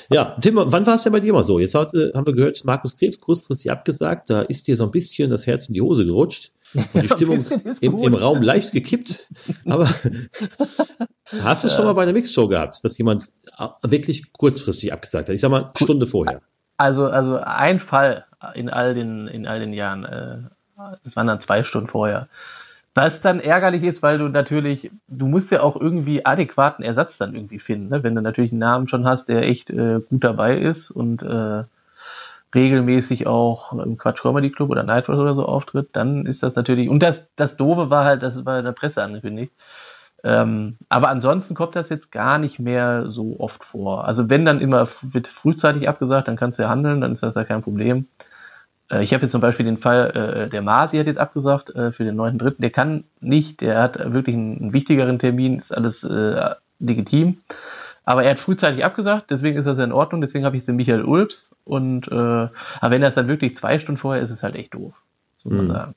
Speaker 3: Ja, Tim, wann war es denn bei dir mal so? Jetzt hat, haben wir gehört, Markus Krebs kurzfristig abgesagt, da ist dir so ein bisschen das Herz in die Hose gerutscht und die [laughs] Stimmung im, im, Raum leicht gekippt. Aber [laughs] hast du es schon mal bei einer Mixshow gehabt, dass jemand äh, wirklich kurzfristig abgesagt hat? Ich sag mal, eine Stunde vorher.
Speaker 2: Also, also ein Fall in all den, in all den Jahren, äh, das waren dann zwei Stunden vorher. Was dann ärgerlich ist, weil du natürlich, du musst ja auch irgendwie adäquaten Ersatz dann irgendwie finden. Ne? Wenn du natürlich einen Namen schon hast, der echt äh, gut dabei ist und äh, regelmäßig auch im Quatsch Comedy Club oder Nightwatch oder so auftritt, dann ist das natürlich, und das, das Doofe war halt, das war in der Presse angekündigt. Ähm, aber ansonsten kommt das jetzt gar nicht mehr so oft vor. Also wenn dann immer wird frühzeitig abgesagt, dann kannst du ja handeln, dann ist das ja kein Problem. Äh, ich habe jetzt zum Beispiel den Fall, äh, der Masi hat jetzt abgesagt äh, für den 9.3. Der kann nicht, der hat wirklich einen, einen wichtigeren Termin, ist alles äh, legitim. Aber er hat frühzeitig abgesagt, deswegen ist das ja in Ordnung, deswegen habe ich den Michael Ulbs. Und äh, aber wenn das dann wirklich zwei Stunden vorher ist, ist es halt echt doof. Muss man mhm. sagen.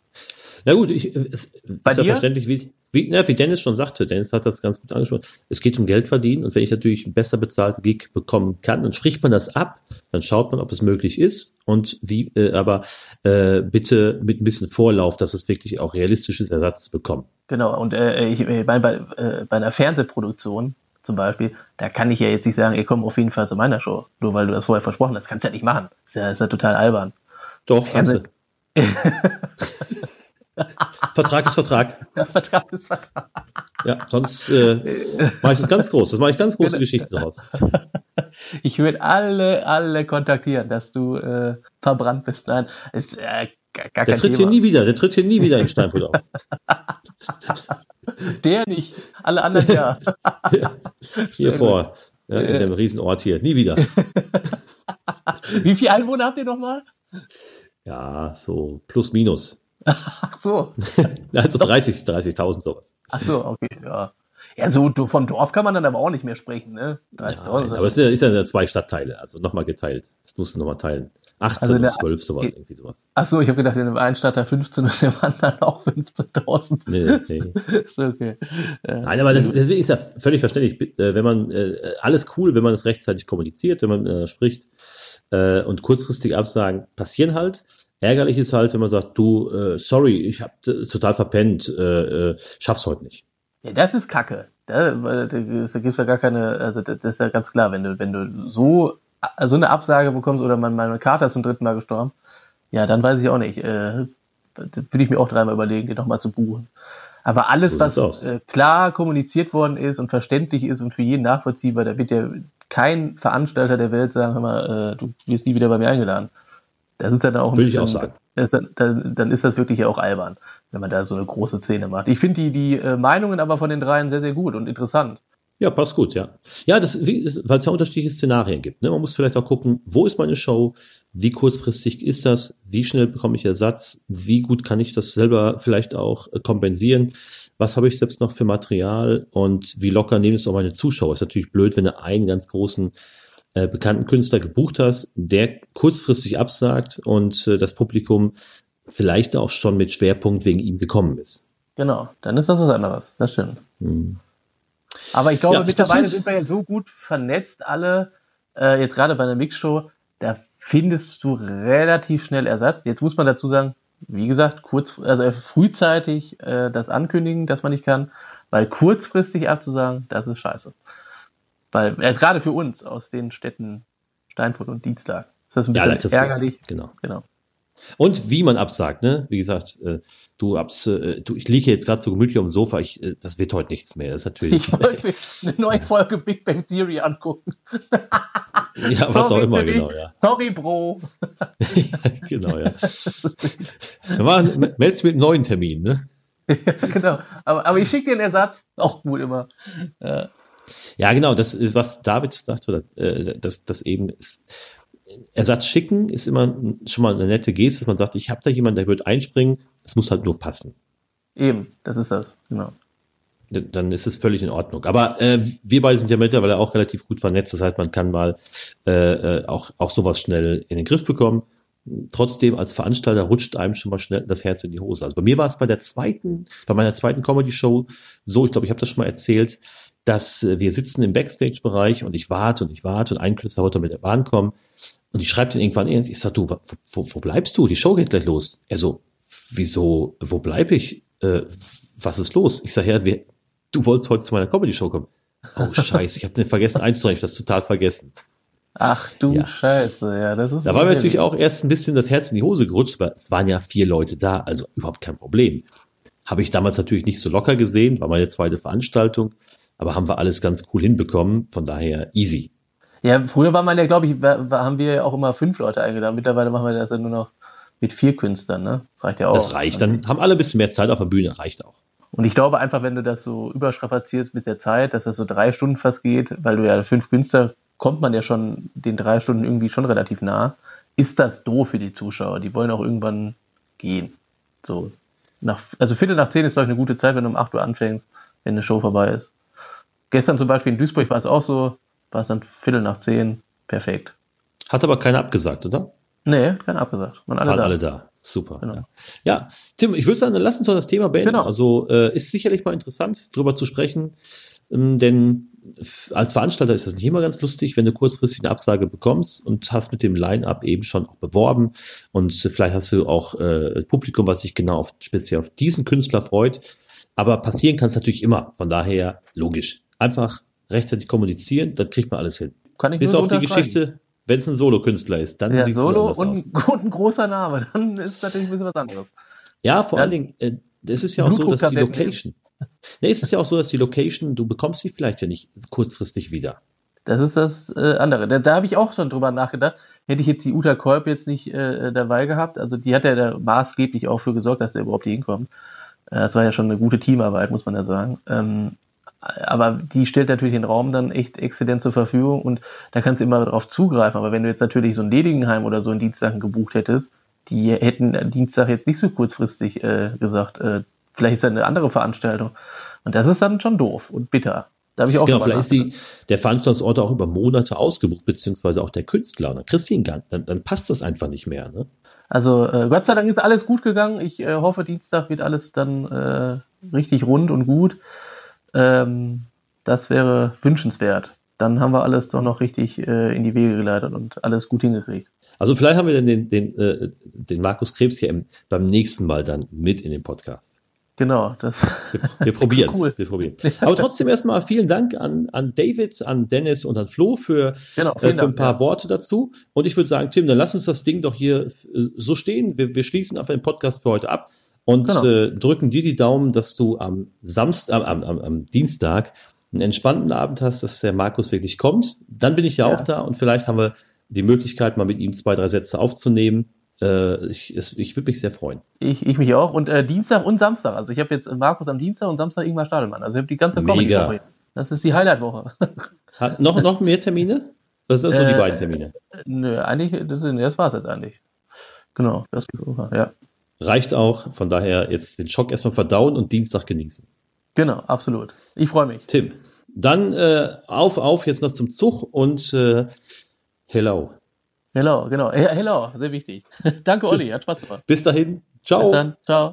Speaker 3: Na gut, ich, es Bei ist ja verständlich, wie, wie, na, wie Dennis schon sagte, Dennis hat das ganz gut angesprochen, es geht um Geld verdienen und wenn ich natürlich einen besser bezahlten Gig bekommen kann, dann spricht man das ab, dann schaut man, ob es möglich ist und wie, äh, aber äh, bitte mit ein bisschen Vorlauf, dass es wirklich auch realistisches Ersatz bekommt.
Speaker 2: Genau, und äh, ich, äh, bei, bei, äh, bei einer Fernsehproduktion zum Beispiel, da kann ich ja jetzt nicht sagen, ihr kommt auf jeden Fall zu meiner Show. Nur weil du das vorher versprochen hast. Kannst du ja nicht machen. Ist ja, ist ja total albern.
Speaker 3: Doch, kannst du. [laughs] Vertrag ist Vertrag.
Speaker 2: Ja, Vertrag ist Vertrag.
Speaker 3: Ja, sonst äh, mache ich das ganz groß. Das mache ich ganz große Geschichte daraus. [laughs]
Speaker 2: Ich würde alle, alle kontaktieren, dass du äh, verbrannt bist. Nein, ist äh, gar, gar
Speaker 3: Der tritt
Speaker 2: Thema.
Speaker 3: hier nie wieder. Der tritt hier nie wieder in Steinfurt auf. [laughs]
Speaker 2: Der nicht, alle anderen ja. [laughs]
Speaker 3: Hier vor. Ja, in dem Riesenort hier. Nie wieder.
Speaker 2: Wie viele Einwohner habt ihr nochmal?
Speaker 3: Ja, so plus minus.
Speaker 2: Ach [laughs] so, [laughs]
Speaker 3: Also 30, 30.000 sowas.
Speaker 2: ach so, okay, ja. Ja, so vom Dorf kann man dann aber auch nicht mehr sprechen, ne? 30.000.
Speaker 3: Aber es ist ja, ja zwei Stadtteile, also nochmal geteilt. Das musst du nochmal teilen. 18
Speaker 2: Also
Speaker 3: und
Speaker 2: der-
Speaker 3: 12, sowas, irgendwie sowas.
Speaker 2: Ach so, ich habe gedacht, in dem einen Stadt da 15 und im anderen auch 15.000.
Speaker 3: Nee, nee. [laughs]
Speaker 2: Ist okay. Ja.
Speaker 3: Nein, aber das, deswegen ist ja völlig verständlich, äh, wenn man äh, alles cool, wenn man es rechtzeitig kommuniziert, wenn man äh, spricht äh, und kurzfristig Absagen passieren halt. Ärgerlich ist halt, wenn man sagt, du, äh, sorry, ich habe total verpennt, äh, äh, schaff's heute nicht.
Speaker 2: Ja, das ist Kacke. Da, da, gibt's- da gibt's ja gar keine, also das, ist ja ganz klar, wenn du, wenn du so, so eine Absage bekommst oder mein, meine Karte ist zum dritten Mal gestorben, ja, dann weiß ich auch nicht. Äh, da würde ich mir auch dreimal überlegen, den nochmal zu buchen. Aber alles,
Speaker 3: So
Speaker 2: was äh, klar kommuniziert worden ist und verständlich ist und für jeden nachvollziehbar, da wird ja kein Veranstalter der Welt sagen, hör mal, äh, du wirst nie wieder bei mir eingeladen. Das ist dann auch ein
Speaker 3: Würde ich auch
Speaker 2: bisschen-
Speaker 3: sagen.
Speaker 2: ist dann, dann, dann ist das wirklich ja auch albern, wenn man da so eine große Szene macht. Ich finde die, die äh, Meinungen aber von den dreien sehr, sehr gut und interessant.
Speaker 3: Ja, passt gut, ja. Ja, das, weil es ja unterschiedliche Szenarien gibt. Ne? Man muss vielleicht auch gucken, wo ist meine Show, wie kurzfristig ist das, wie schnell bekomme ich Ersatz, wie gut kann ich das selber vielleicht auch äh, kompensieren, was habe ich selbst noch für Material und wie locker nehmen es auch meine Zuschauer. Ist natürlich blöd, wenn du einen ganz großen äh, bekannten Künstler gebucht hast, der kurzfristig absagt und äh, das Publikum vielleicht auch schon mit Schwerpunkt wegen ihm gekommen ist.
Speaker 2: Genau, dann ist das was anderes. Das stimmt. Aber ich glaube,
Speaker 3: Ja,
Speaker 2: mittlerweile sind wir ja so gut vernetzt alle, äh, jetzt gerade bei einer Mixshow, da findest du relativ schnell Ersatz. Jetzt muss man dazu sagen, wie gesagt, kurz, also frühzeitig äh, das ankündigen, dass man nicht kann, weil kurzfristig abzusagen, das ist scheiße. Weil, äh, gerade für uns aus den Städten Steinfurt und Dienstag ist das ein
Speaker 3: Ja, da
Speaker 2: bisschen
Speaker 3: du-
Speaker 2: ärgerlich.
Speaker 3: Genau.
Speaker 2: Genau.
Speaker 3: Und wie man absagt, ne? Wie gesagt, äh, du abs, äh, du, ich liege jetzt gerade so gemütlich auf dem Sofa, ich, äh, das wird heute nichts mehr. Das ist natürlich,
Speaker 2: Ich wollte mir eine neue Folge Big Bang Theory angucken.
Speaker 3: ja, was auch
Speaker 2: Sorry,
Speaker 3: immer,
Speaker 2: Baby.
Speaker 3: genau, ja.
Speaker 2: Sorry, Bro. [laughs]
Speaker 3: genau, ja. Meldest mit einem neuen Termin, ne? [laughs]
Speaker 2: genau. Aber, aber ich schicke dir einen Ersatz. Auch gut immer. Ja.
Speaker 3: Ja, genau, das, äh, was David sagt, oder, äh, das, das eben ist, Ersatz schicken ist immer schon mal eine nette Geste, dass man sagt, ich habe da jemanden, der wird einspringen, es muss halt nur passen.
Speaker 2: Eben, das ist das. Genau.
Speaker 3: dann ist es völlig in Ordnung. Aber äh, wir beide sind ja mittlerweile auch relativ gut vernetzt. Das heißt, man kann mal äh, äh, auch, auch sowas schnell in den Griff bekommen. Trotzdem, als Veranstalter rutscht einem schon mal schnell das Herz in die Hose. Also bei mir war es bei der zweiten, bei meiner zweiten Comedy-Show so, ich glaube, ich habe das schon mal erzählt, dass äh, wir sitzen im Backstage-Bereich und ich warte und ich warte und ein Künstler wollte mit der Bahn kommen und ich schreibe den irgendwann, ich sag, du, wo, wo, wo bleibst du? Die Show geht gleich los. Er so, wieso, wo bleib ich? Äh, was ist los? Ich sag, ja, wir, du wolltest heute zu meiner Comedy-Show kommen. Oh, [laughs] scheiße, ich habe mir vergessen einzutragen, ich hab das total vergessen.
Speaker 2: Ach du
Speaker 3: Ja.
Speaker 2: Scheiße, ja, das ist.
Speaker 3: Da war mir natürlich auch erst ein bisschen das Herz in die Hose gerutscht, aber es waren ja vier Leute da, also überhaupt kein Problem. Habe ich damals natürlich nicht so locker gesehen, war meine zweite Veranstaltung, aber haben wir alles ganz cool hinbekommen, von daher easy.
Speaker 2: Ja, früher war man ja, glaube ich, war, war, haben wir ja auch immer fünf Leute eingeladen. Mittlerweile machen wir das ja nur noch mit vier Künstlern, ne? Das reicht ja auch.
Speaker 3: Das reicht, dann haben alle ein bisschen mehr Zeit auf der Bühne, reicht auch.
Speaker 2: Und ich glaube einfach, wenn du das so überstrapazierst mit der Zeit, dass das so drei Stunden fast geht, weil du ja fünf Künstler, kommt man ja schon den drei Stunden irgendwie schon relativ nah, ist das doof für die Zuschauer. Die wollen auch irgendwann gehen. So. Nach, also Viertel nach zehn ist, glaube ich, eine gute Zeit, wenn du um 8 Uhr anfängst, wenn eine Show vorbei ist. Gestern zum Beispiel in Duisburg war es auch so, war es dann Viertel nach zehn, perfekt.
Speaker 3: Hat aber keiner abgesagt, oder?
Speaker 2: Nee, keiner abgesagt. Waren alle
Speaker 3: Waren
Speaker 2: da.
Speaker 3: alle da. Super.
Speaker 2: Genau.
Speaker 3: Ja. ja, Tim, ich würde sagen, lass uns doch das Thema beenden.
Speaker 2: Genau.
Speaker 3: Also äh, ist sicherlich mal interessant, drüber zu sprechen, ähm, denn als Veranstalter ist das nicht immer ganz lustig, wenn du kurzfristig eine Absage bekommst und hast mit dem Line-Up eben schon auch beworben und vielleicht hast du auch äh, das Publikum, was sich genau auf, speziell auf diesen Künstler freut. Aber passieren kann es natürlich immer. Von daher logisch. Einfach rechtzeitig kommunizieren, dann kriegt man alles hin.
Speaker 2: Kann ich
Speaker 3: Bis auf die Geschichte, wenn es ein Solo-Künstler ist, dann
Speaker 2: Ja,
Speaker 3: sieht es anders
Speaker 2: und
Speaker 3: aus.
Speaker 2: und [laughs] ein großer Name, dann ist natürlich ein bisschen was anderes.
Speaker 3: Ja, vor
Speaker 2: Dann-
Speaker 3: allen Dingen, äh, es ist ja auch so, dass die Location. Nee, es ist ja auch so, dass die Location, du bekommst sie vielleicht ja nicht kurzfristig wieder.
Speaker 2: Das ist das äh, andere. Da, da habe ich auch schon drüber nachgedacht. Hätte ich jetzt die Uta Kolb jetzt nicht äh, dabei gehabt, also die hat ja da maßgeblich auch für gesorgt, dass er überhaupt hier hinkommt. Äh, das war ja schon eine gute Teamarbeit, muss man ja sagen. Ähm, aber die stellt natürlich den Raum dann echt exzellent zur Verfügung und da kannst du immer darauf zugreifen. Aber wenn du jetzt natürlich so ein Ledigenheim oder so in Dienstag gebucht hättest, die hätten Dienstag jetzt nicht so kurzfristig äh, gesagt, äh, vielleicht ist das eine andere Veranstaltung. Und das ist dann schon doof und bitter. Da habe ich auch
Speaker 3: Genau, vielleicht ist die, der Veranstaltungsort auch über Monate ausgebucht, beziehungsweise auch der Künstler. Du ihn gar, dann, dann passt das einfach nicht mehr. Ne?
Speaker 2: Also äh, Gott sei Dank ist alles gut gegangen. Ich äh, hoffe, Dienstag wird alles dann äh, richtig rund und gut. Ähm, das wäre wünschenswert. Dann haben wir alles doch noch richtig äh, in die Wege geleitet und alles gut hingekriegt.
Speaker 3: Also vielleicht haben wir dann den, den, äh, den Markus Krebs hier im, beim nächsten Mal dann mit in dem Podcast.
Speaker 2: Genau, das
Speaker 3: Wir, wir [laughs] probieren es.
Speaker 2: Cool.
Speaker 3: Wir probieren Aber trotzdem erstmal vielen Dank an, an David, an Dennis und an Flo für,
Speaker 2: Genau,
Speaker 3: äh, für ein
Speaker 2: Dank,
Speaker 3: paar
Speaker 2: ja.
Speaker 3: Worte dazu. Und ich würde sagen, Tim, dann lass uns das Ding doch hier äh, so stehen. Wir, wir schließen auf den Podcast für heute ab und
Speaker 2: Genau.
Speaker 3: äh, drücken dir die Daumen, dass du am Samstag, am, am, am Dienstag einen entspannten Abend hast, dass der Markus wirklich kommt. Dann bin ich ja,
Speaker 2: Ja.
Speaker 3: auch da und vielleicht haben wir die Möglichkeit, mal mit ihm zwei, drei Sätze aufzunehmen. Äh, ich es, ich würde mich sehr freuen.
Speaker 2: ich, ich mich auch. Und äh, Dienstag und Samstag. Also ich habe jetzt Markus am Dienstag und Samstag Ingmar Stadelmann. Also ich habe die ganze
Speaker 3: Mega.
Speaker 2: Das ist die Highlight-Woche. [laughs]
Speaker 3: Hat noch, noch mehr Termine? Was sind das so die
Speaker 2: Äh,
Speaker 3: beiden Termine?
Speaker 2: Nö, eigentlich, das, ist- das war's jetzt eigentlich. Genau, das ja.
Speaker 3: Reicht auch. Von daher jetzt den Schock erstmal verdauen und Dienstag genießen.
Speaker 2: Genau, absolut. Ich freue mich.
Speaker 3: Tim, dann äh, auf, auf, jetzt noch zum Zug und äh, hello.
Speaker 2: Hello, genau. Hello, sehr wichtig. [laughs] Danke, Olli, hat Spaß gemacht.
Speaker 3: Bis dahin. Ciao.
Speaker 2: Bis dann. Ciao.